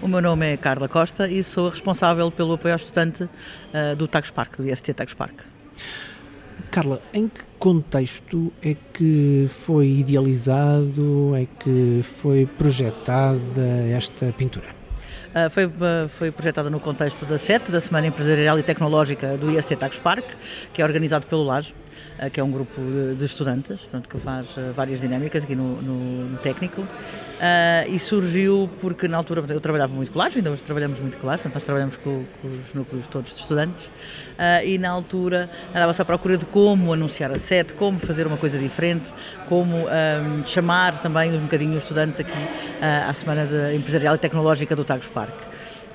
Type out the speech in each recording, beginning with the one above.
O meu nome é Carla Costa e sou responsável pelo apoio ao estudante uh, do Park, do IST Park. Carla, em que contexto é que foi idealizado, é que foi projetada esta pintura? Uh, foi, uh, foi projetada no contexto da SET, da Semana Empresarial e Tecnológica do IST Tagus Park, que é organizado pelo uh, que é um grupo de estudantes portanto, que faz várias dinâmicas aqui no, no, no técnico. e surgiu porque na altura eu trabalhava muito LAJ, ainda hoje trabalhamos muito LAJ, portanto nós trabalhamos com, com os núcleos todos de estudantes. e na altura andava-se à procura de como anunciar a SET, como fazer uma coisa diferente, como um, chamar também um bocadinho os estudantes aqui à Semana Empresarial e Tecnológica do Tagus Park.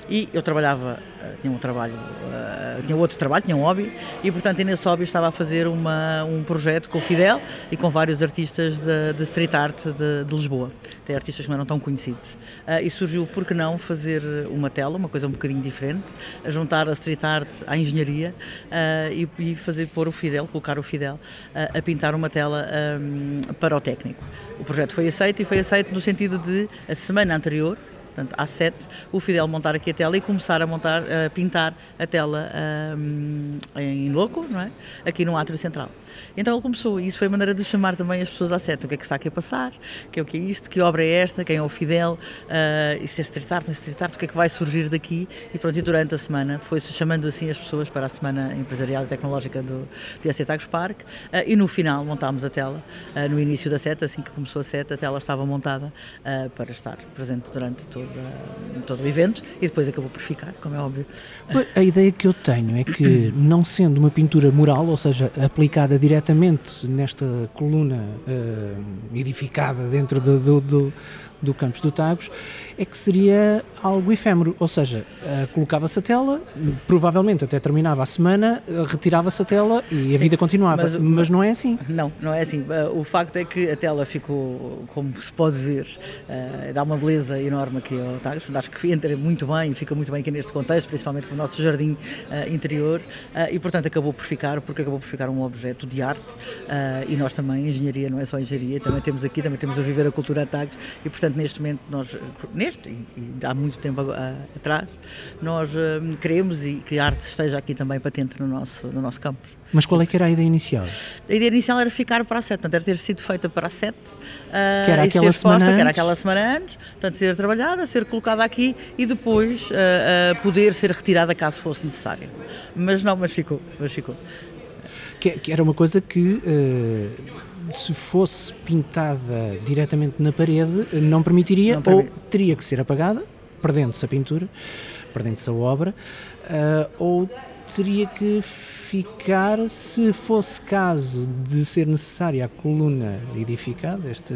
E eu trabalhava, eh, tinha um trabalho, eh, tinha outro trabalho, tinha um hobby, e portanto nesse hobby estava a fazer uma, um projeto com o Fidel e com vários artistas de, de street art de, de, Lisboa. Tem artistas que não eram tão conhecidos. Eh, e surgiu, por que não, fazer uma tela, uma coisa um bocadinho diferente, a juntar a street art à engenharia e, e fazer pôr o Fidel, colocar o Fidel a pintar uma tela para o técnico. O projeto foi aceito e foi aceito no sentido de, a semana anterior, portanto, às 7, o Fidel montar aqui a tela e começar a montar, a pintar a tela um, em loco, não é? Aqui no átrio central. Então ele começou, e isso foi a maneira de chamar também as pessoas à seta. O que é que está aqui a passar? Que é o que é isto? Que obra é esta? Quem é o Fidel? Uh, isso é street art, não é street art? O que é que vai surgir daqui? E pronto, e durante a semana foi-se chamando assim as pessoas para a Semana Empresarial e Tecnológica do, do IAC Tagus Park uh, e no final montámos a tela. Uh, no início da seta, assim que começou a seta, a tela estava montada para estar presente durante todo, todo o evento e depois acabou por ficar, como é óbvio. A ideia que eu tenho é que, não sendo uma pintura mural, ou seja, aplicada diretamente nesta coluna uh, edificada dentro do, do, do, do campus do Tagos, é que seria algo efêmero, ou seja, uh, colocava-se a tela, provavelmente até terminava a semana, uh, retirava-se a tela e Sim, a vida continuava, mas, mas, não é assim. Não, não é assim. Uh, o facto é que a tela ficou, como se pode ver, dá uma beleza enorme aqui ao Tagos, acho que entra muito bem, fica muito bem aqui neste contexto, principalmente com o nosso jardim interior, e portanto acabou por ficar, porque acabou por ficar um objeto de arte, e nós também, engenharia, não é só engenharia, também temos aqui, também temos a viver a cultura a Tagos, e portanto neste momento nós neste e, e há muito tempo a, a, atrás, nós um, queremos e que a arte esteja aqui também patente no nosso, no nosso campus. Mas qual é que era a ideia inicial? A ideia inicial era ficar para a sete, portanto, era ter sido feita para a sete uh, que era aquela ser exposta, que era aquela semana antes, portanto, ser trabalhada, ser colocada aqui e depois uh, uh, poder ser retirada caso fosse necessário. Mas não, mas ficou, mas ficou. Que, que era uma coisa que se fosse pintada diretamente na parede, não permitiria, não ou teria que ser apagada, perdendo-se a pintura, perdendo-se a obra, uh, ou teria que ficar, se fosse caso de ser necessária a coluna edificada, este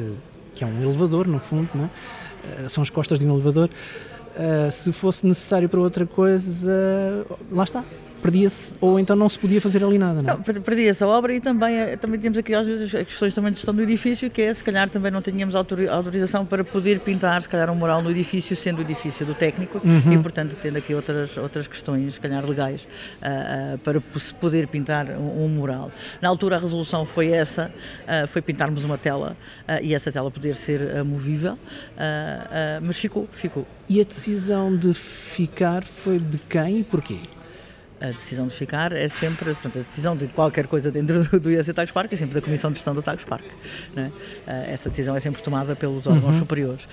que é um elevador, no fundo, uh, são as costas de um elevador, uh, se fosse necessário para outra coisa, lá está, perdia-se ou então não se podia fazer ali nada, não, é? não Perdia-se a obra e também, eh, também temos aqui às vezes as questões também de gestão do edifício, que é se calhar também não tínhamos autorização para poder pintar se calhar um mural no edifício, sendo o edifício do técnico uhum. e portanto tendo aqui outras, outras questões, se calhar legais, uh, uh, para se poder pintar um, um, mural. Na altura a resolução foi essa, uh, foi pintarmos uma tela e essa tela poder ser movível, mas ficou, ficou. E a decisão de ficar foi de quem e porquê? A decisão de ficar é sempre, portanto, a decisão de qualquer coisa dentro do, do IAC Tagus Park é sempre da Comissão de Gestão do Tagus Park. É? essa decisão é sempre tomada pelos órgãos uhum. superiores.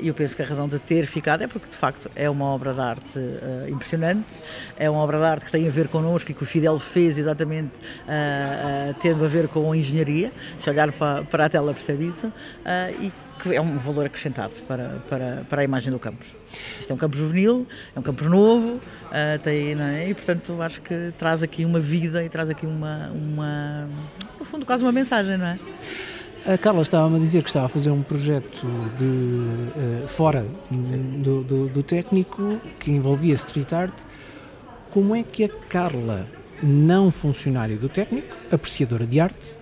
E eu penso que a razão de ter ficado é porque, de facto, é uma obra de arte uh, impressionante, é uma obra de arte que tem a ver connosco e que o Fidel fez exatamente uh, tendo a ver com a engenharia. Se olhar para, para a tela, percebe isso. e que é um valor acrescentado para, para, para a imagem do campus. Isto é um campus juvenil, é um campus novo, uh, tem, é? e portanto acho que traz aqui uma vida e traz aqui uma, uma no fundo quase uma mensagem, não é? A Carla estava-me a dizer que estava a fazer um projeto de uh, fora do, do, do, técnico que envolvia street art. Como é que a Carla, não funcionária do técnico, apreciadora de arte,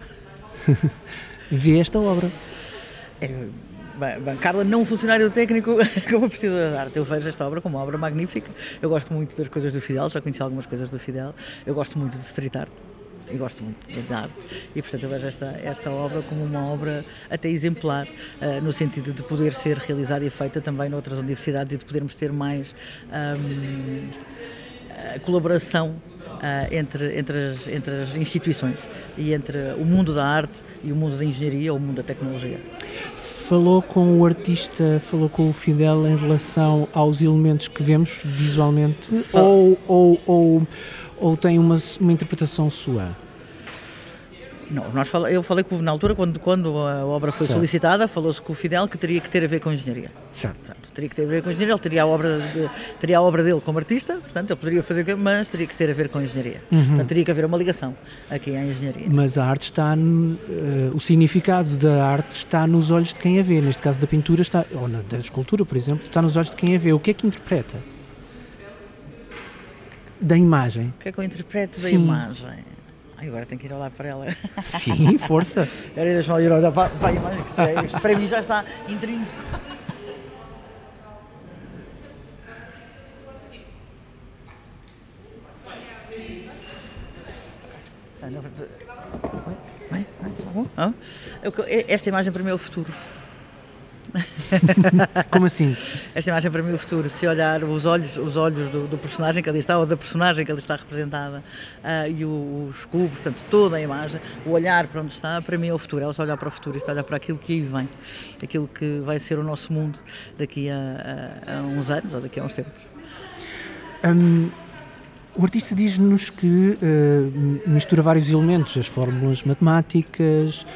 vê esta obra? É, Bem, bem, Carla, não funcionário técnico como apreciadora de arte. Eu vejo esta obra como uma obra magnífica. Eu gosto muito das coisas do Fidel, já conheci algumas coisas do Fidel. Eu gosto muito de street art. e gosto muito da arte. E, portanto, eu vejo esta, esta obra como uma obra até exemplar, uh, no sentido de poder ser realizada e feita também noutras universidades e de podermos ter mais um, colaboração Uh, entre, entre, as, entre as instituições e entre o mundo da arte e o mundo da engenharia ou o mundo da tecnologia. Falou com o artista, falou com o Fidel em relação aos elementos que vemos visualmente ou, ou, ou, ou tem uma, uma interpretação sua? Não, nós fala, eu falei com na altura, quando, quando a obra foi certo. solicitada, falou-se com o Fidel que teria que ter a ver com engenharia. Certo. Portanto, teria que ter a ver com engenharia, ele teria a obra, de, teria a obra dele como artista, portanto, ele poderia fazer, mas teria que ter a ver com engenharia. Uhum. Portanto, teria que haver uma ligação aqui à engenharia. Mas a arte está, uh, o significado da arte está nos olhos de quem a vê, neste caso da pintura, está, ou na, da escultura, por exemplo, está nos olhos de quem a vê. O que é que interpreta? Da imagem. O que é que eu interpreto da Sim. imagem? Ai, agora tenho que ir olhar para ela. Sim, força. Agora deixa-me ir olhar para, para a imagem, isto, é, isto para mim já está intrínseco. Esta imagem para mim é o futuro. Como assim? Esta imagem para mim é o futuro. Se olhar os olhos, os olhos do, do personagem que ali está ou da personagem que ali está representada uh, e o, os cubos, portanto toda a imagem, o olhar para onde está, para mim é o futuro. Ela está a olhar para o futuro, está a olhar para aquilo que aí vem, aquilo que vai ser o nosso mundo daqui a, a, a uns anos ou daqui a uns tempos. Um, o artista diz-nos que uh, mistura vários elementos, as fórmulas matemáticas,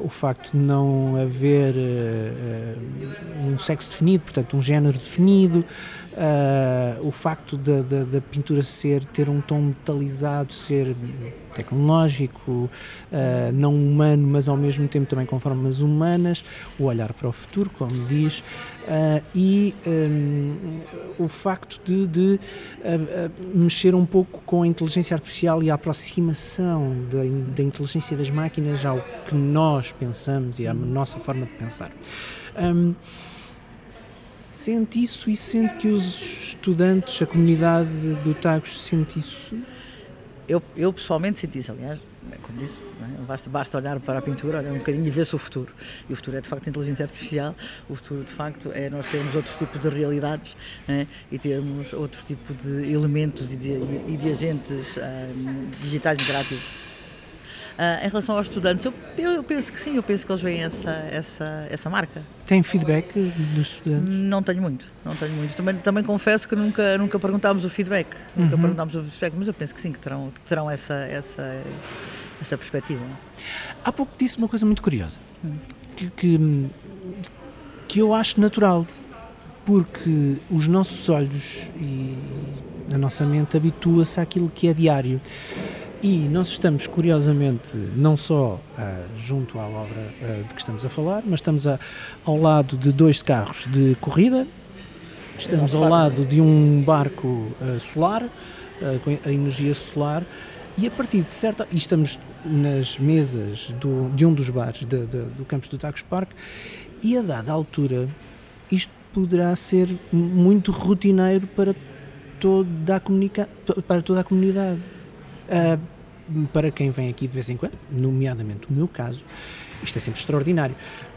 o facto de não haver uh, um sexo definido, portanto, um género definido, uh, o facto da, da, da, pintura ser ter um tom metalizado, ser tecnológico, uh, não humano, mas ao mesmo tempo também com formas humanas, o olhar para o futuro, como diz, e um, o facto de, de mexer um pouco com a inteligência artificial e a aproximação da, da inteligência das máquinas ao que nós pensamos e à nossa forma de pensar. Um, sente isso e sente que os estudantes, a comunidade do Tagos sente isso? Eu, eu pessoalmente senti isso, aliás, como disse, é? basta, basta olhar para a pintura, olhar um bocadinho e ver-se o futuro. E o futuro é de facto a inteligência artificial, o futuro de facto é nós termos outro tipo de realidades é? e termos outro tipo de elementos e de, e de agentes um, digitais interativos. Uh, em relação aos estudantes, eu, eu, penso que sim, eu penso que eles veem essa, essa, essa marca. Tem feedback dos estudantes? Não tenho muito, não tenho muito. Também, também confesso que nunca, nunca perguntámos o feedback, uhum. nunca perguntámos o feedback, mas eu penso que sim, que terão, que terão essa, essa, essa perspectiva. Há pouco disse uma coisa muito curiosa, hum. que, que, que eu acho natural, porque os nossos olhos e a nossa mente habitua-se àquilo que é diário. E nós estamos, curiosamente, não só uh, junto à obra uh, de que estamos a falar, mas estamos a, ao lado de dois carros de corrida, estamos ao lado de um barco uh, solar, com a energia solar, e a partir de certa. E estamos nas mesas do, de um dos bares de, de, do campus do Tacos Park, e a dada altura, isto poderá ser muito rotineiro para toda a, comunica para toda a comunidade. Uh, para quem vem aqui de vez em quando, nomeadamente o meu caso, isto é sempre extraordinário.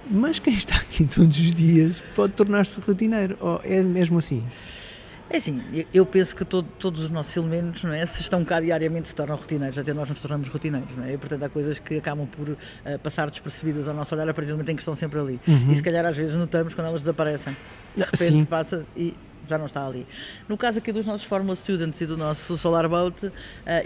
Mas quem está aqui todos os dias pode tornar-se rotineiro. Ou é mesmo assim? É assim, eu penso que todo, todos os nossos elementos, não é, se estão cá diariamente, se tornam rotineiros, até nós nos tornamos rotineiros, não é? E, portanto, há coisas que acabam por uh, passar despercebidas ao nosso olhar a partir do momento em que estão sempre ali. Uhum. E se calhar às vezes notamos quando elas desaparecem. De repente passa e já não está ali. No caso aqui dos nossos Formula Students e do nosso Solar Boat, uh,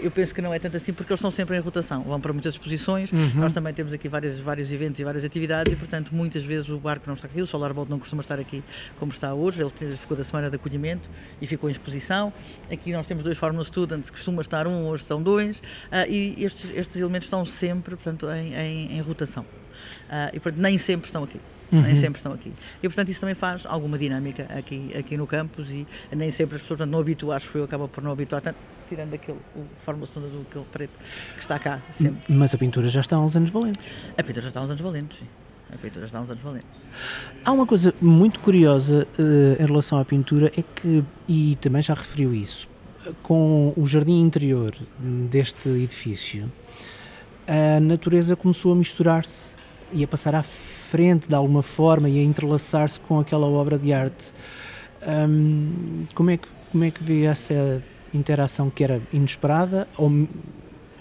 eu penso que não é tanto assim porque eles estão sempre em rotação, vão para muitas exposições, uhum. nós também temos aqui vários, vários eventos e várias atividades e, portanto, muitas vezes o barco não está aqui, o Solar Boat não costuma estar aqui como está hoje, ele ficou da semana de acolhimento e ficou em exposição. Aqui nós temos dois Formula Students, costuma estar um, hoje são dois, uh, e estes, estes elementos estão sempre, portanto, em, em, em rotação. Uh, e, portanto, nem sempre estão aqui uhum. nem sempre estão aqui. E portanto isso também faz alguma dinâmica aqui, aqui no campus e nem sempre as pessoas portanto, não habituam, acho eu, acaba por não habituar tanto, tirando aquele, o forma segunda do aquele preto que está cá sempre. Mas a pintura já está há uns anos valentes. A pintura já está há uns anos valentes, sim. A pintura já está há uns anos valentes. Há uma coisa muito curiosa uh, em relação à pintura, é que, e também já referiu isso, com o jardim interior deste edifício, a natureza começou a misturar-se e a passar à frente de alguma forma e a entrelaçar-se com aquela obra de arte. Um, como, é que, como é que vê essa interação que era inesperada ou,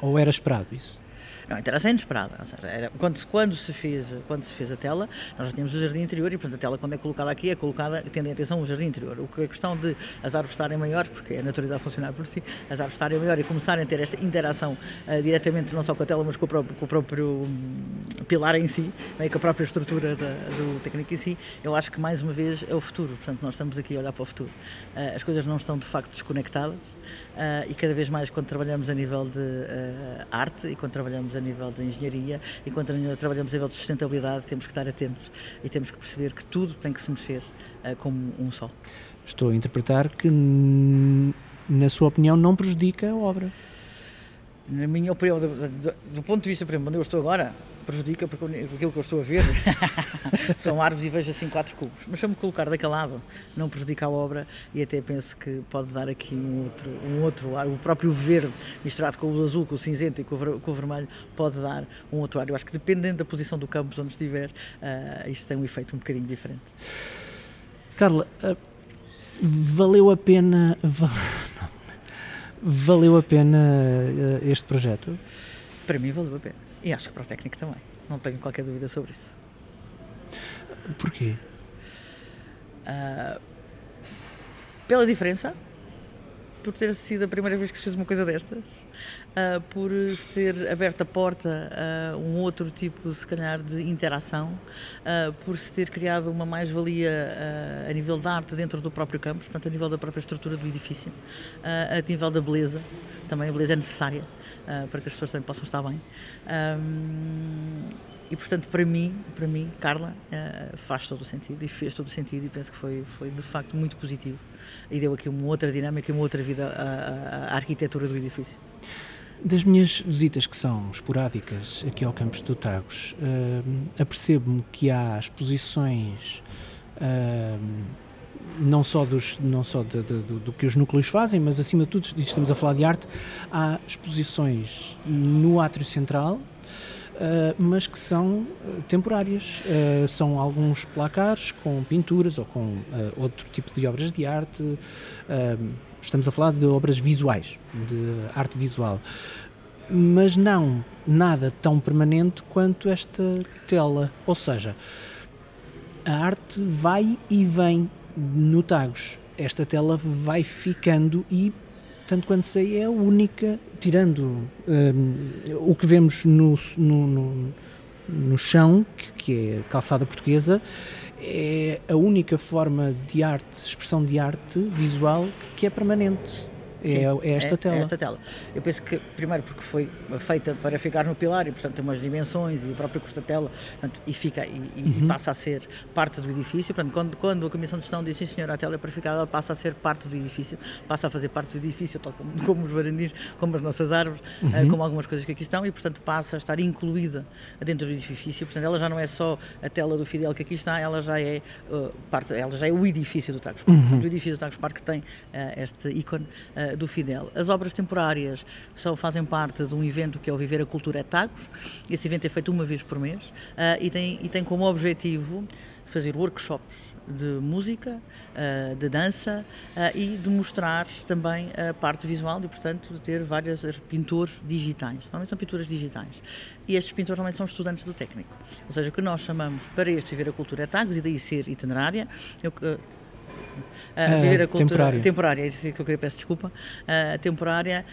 ou era esperado isso? Não, a interação é inesperada. Era, quando, quando, se fez, quando se fez a tela, nós já tínhamos o jardim interior e, portanto, a tela, quando é colocada aqui, é colocada tendo em atenção o jardim interior. O que a questão de as árvores estarem maiores, porque a natureza a funcionar por si, as árvores estarem maiores e começarem a ter esta interação uh, diretamente, não só com a tela, mas com o próprio, com o próprio um, pilar em si, é? com a própria estrutura da, do técnico em si, eu acho que, mais uma vez, é o futuro. Portanto, nós estamos aqui a olhar para o futuro. Uh, as coisas não estão, de facto, desconectadas e cada vez mais, quando trabalhamos a nível de arte e quando trabalhamos a nível de engenharia e quando trabalhamos a nível de sustentabilidade temos que estar atentos e temos que perceber que tudo tem que se mexer uh, como um só. Estou a interpretar que, na sua opinião, não prejudica a obra. Na minha opinião, do, do, do ponto de vista, por exemplo, onde eu estou agora, prejudica porque aquilo que eu estou a ver são árvores e vejo assim quatro cubos. Mas se eu me colocar daquele lado, não prejudica a obra e até penso que pode dar aqui um outro, um outro ar. O próprio verde misturado com o azul, com o cinzento e com o, com o vermelho pode dar um outro ar. Eu acho que dependendo da posição do campo onde estiver, uh, isto tem um efeito um bocadinho diferente. Carla, uh, valeu a pena. Val... valeu a pena uh, este projeto? Para mim valeu a pena. E acho que para o técnico também. Não tenho qualquer dúvida sobre isso. Porquê? Uh, pela diferença, por ter sido a primeira vez que se fez uma coisa destas, uh, por se ter aberto a porta a um outro tipo, se calhar, de interação, uh, por se ter criado uma mais-valia a nível da arte dentro do próprio campus, portanto, a nível da própria estrutura do edifício, a nível da beleza, também a beleza é necessária uh, para que as pessoas também possam estar bem. Um, e portanto, para mim, para mim, Carla, uh, faz todo o sentido e fez todo o sentido e penso que foi, foi de facto muito positivo e deu aqui uma outra dinâmica e uma outra vida à, à arquitetura do edifício. Das minhas visitas que são esporádicas aqui ao campus do Tagos, uh, apercebo-me que há exposições uh, não só, dos, não só de, de, do, do, que os núcleos fazem, mas acima de tudo, estamos a falar de arte, há exposições no átrio central, Uh, mas que são uh, temporárias. Uh, são alguns placares com pinturas ou com outro tipo de obras de arte. estamos a falar de obras visuais, de arte visual. Mas não nada tão permanente quanto esta tela. Ou seja, a arte vai e vem no Tagus. Esta tela vai ficando e, tanto quanto sei, é a única, tirando um, o que vemos no, no, no, no chão, que, que é calçada portuguesa, é a única forma de arte, expressão de arte visual que é permanente. É, é, esta é, tela. É esta tela. Eu penso que, primeiro, porque foi feita para ficar no pilar e, portanto, tem umas dimensões e o próprio custo da tela portanto, e, fica, e, uhum. e, passa a ser parte do edifício. Portanto, quando, quando a Comissão de Gestão disse, sim, senhor, a tela é para ficar, ela passa a ser parte do edifício, passa a fazer parte do edifício, tal como, como os varandins, como as nossas árvores, uhum. uh, como algumas coisas que aqui estão, e, portanto, passa a estar incluída dentro do edifício. Portanto, ela já não é só a tela do Fidel que aqui está, ela já é uh, parte, ela já é o edifício do Tagus Park. Uhum. O edifício do Tagus Park tem uh, este ícone do Fidel. As obras temporárias são, fazem parte de um evento que é o Viver a Cultura Tagos. Esse evento é feito uma vez por mês uh, e, tem, e tem como objetivo fazer workshops de música, uh, de dança uh, e de mostrar também a parte visual e, portanto, de ter vários pintores digitais. Normalmente são pinturas digitais. E estes pintores normalmente são estudantes do técnico. Ou seja, o que nós chamamos para este Viver a Cultura é Tagos e daí ser itinerária, eu, uh, viver a cultura temporária. temporária, é isso que eu queria, peço desculpa, uh, temporária.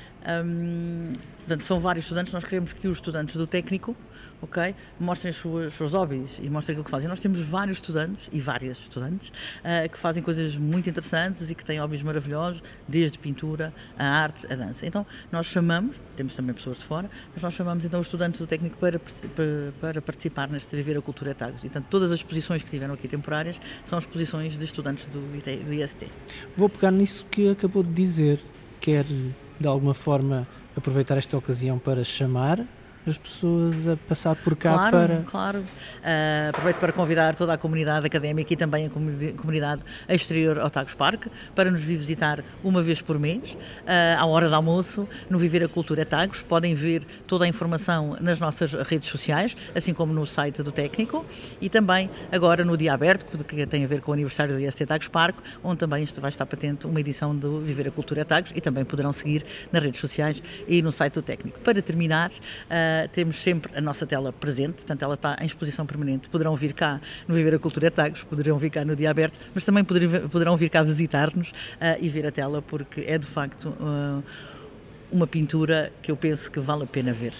Um, portanto, são vários estudantes, nós queremos que os estudantes do técnico ok? Mostrem os seus, seus hobbies e mostrem aquilo que fazem. Nós temos vários estudantes e várias estudantes uh, que fazem coisas muito interessantes e que têm hobbies maravilhosos, desde pintura, a arte, a dança. Então, nós chamamos, temos também pessoas de fora, mas nós chamamos então os estudantes do técnico para, para, para participar neste Viver a Cultura Tagos. E, portanto, todas as exposições que tiveram aqui temporárias são exposições de estudantes do, do IST. Vou pegar nisso que acabou de dizer, quer de alguma forma aproveitar esta ocasião para chamar as pessoas a passar por cá claro, para. Claro, uh, aproveito para convidar toda a comunidade académica e também a comunidade exterior ao Tagus Parque para nos visitar uma vez por mês, uh, à hora de almoço, no Viver a Cultura Tagus. Podem ver toda a informação nas nossas redes sociais, assim como no site do técnico e também agora no dia aberto, que tem a ver com o aniversário do IST Tagus Parque, onde também vai estar patente uma edição do Viver a Cultura Tagus e também poderão seguir nas redes sociais e no site do técnico. Para terminar, uh, temos sempre a nossa tela presente, portanto ela está em exposição permanente. Poderão vir cá no Viver a Cultura Tagus, poderão vir cá no dia aberto, mas também poderão vir cá visitar-nos uh, e ver a tela, porque é de facto uh, uma pintura que eu penso que vale a pena ver.